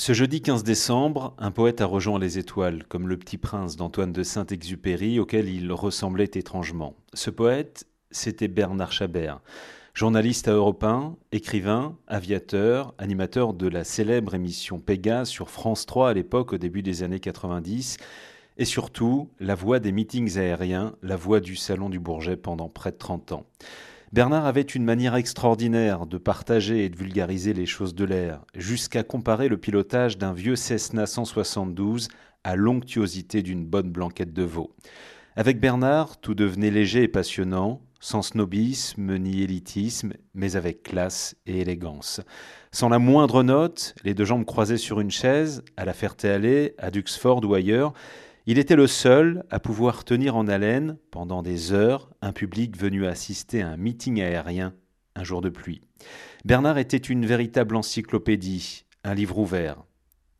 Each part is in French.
Ce jeudi 15 décembre, un poète a rejoint les étoiles, comme le petit prince d'Antoine de Saint-Exupéry, auquel il ressemblait étrangement. Ce poète, c'était Bernard Chabert, journaliste à Europe 1, écrivain, aviateur, animateur de la célèbre émission Pégase sur France 3 à l'époque, au début des années 90, et surtout la voix des meetings aériens, la voix du Salon du Bourget pendant près de 30 ans. Bernard avait une manière extraordinaire de partager et de vulgariser les choses de l'air, jusqu'à comparer le pilotage d'un vieux Cessna 172 à l'onctuosité d'une bonne blanquette de veau. Avec Bernard, tout devenait léger et passionnant, sans snobisme ni élitisme, mais avec classe et élégance. Sans la moindre note, les deux jambes croisées sur une chaise, à la Ferté-Allée, à Duxford ou ailleurs, il était le seul à pouvoir tenir en haleine, pendant des heures, un public venu assister à un meeting aérien un jour de pluie. Bernard était une véritable encyclopédie, un livre ouvert.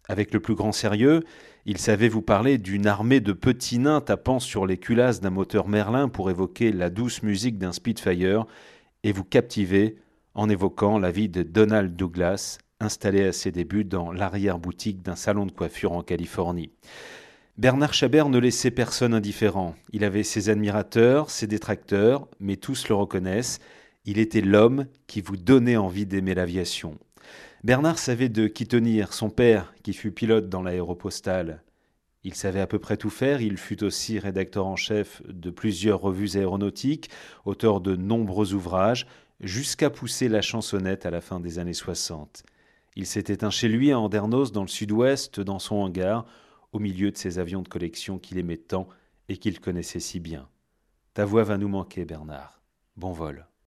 Avec le plus grand sérieux, il savait vous parler d'une armée de petits nains tapant sur les culasses d'un moteur Merlin pour évoquer la douce musique d'un Spitfire et vous captiver en évoquant la vie de Donald Douglas, installé à ses débuts dans l'arrière-boutique d'un salon de coiffure en Californie. Bernard Chabert ne laissait personne indifférent. Il avait ses admirateurs, ses détracteurs, mais tous le reconnaissent. Il était l'homme qui vous donnait envie d'aimer l'aviation. Bernard savait de qui tenir, son père, qui fut pilote dans l'aéropostale. Il savait à peu près tout faire, il fut aussi rédacteur en chef de plusieurs revues aéronautiques, auteur de nombreux ouvrages, jusqu'à pousser la chansonnette à la fin des années 60. Il s'était éteint chez lui à Andernos, dans le sud-ouest, dans son hangar, au milieu de ces avions de collection qu'il aimait tant et qu'il connaissait si bien. Ta voix va nous manquer, Bernard. Bon vol.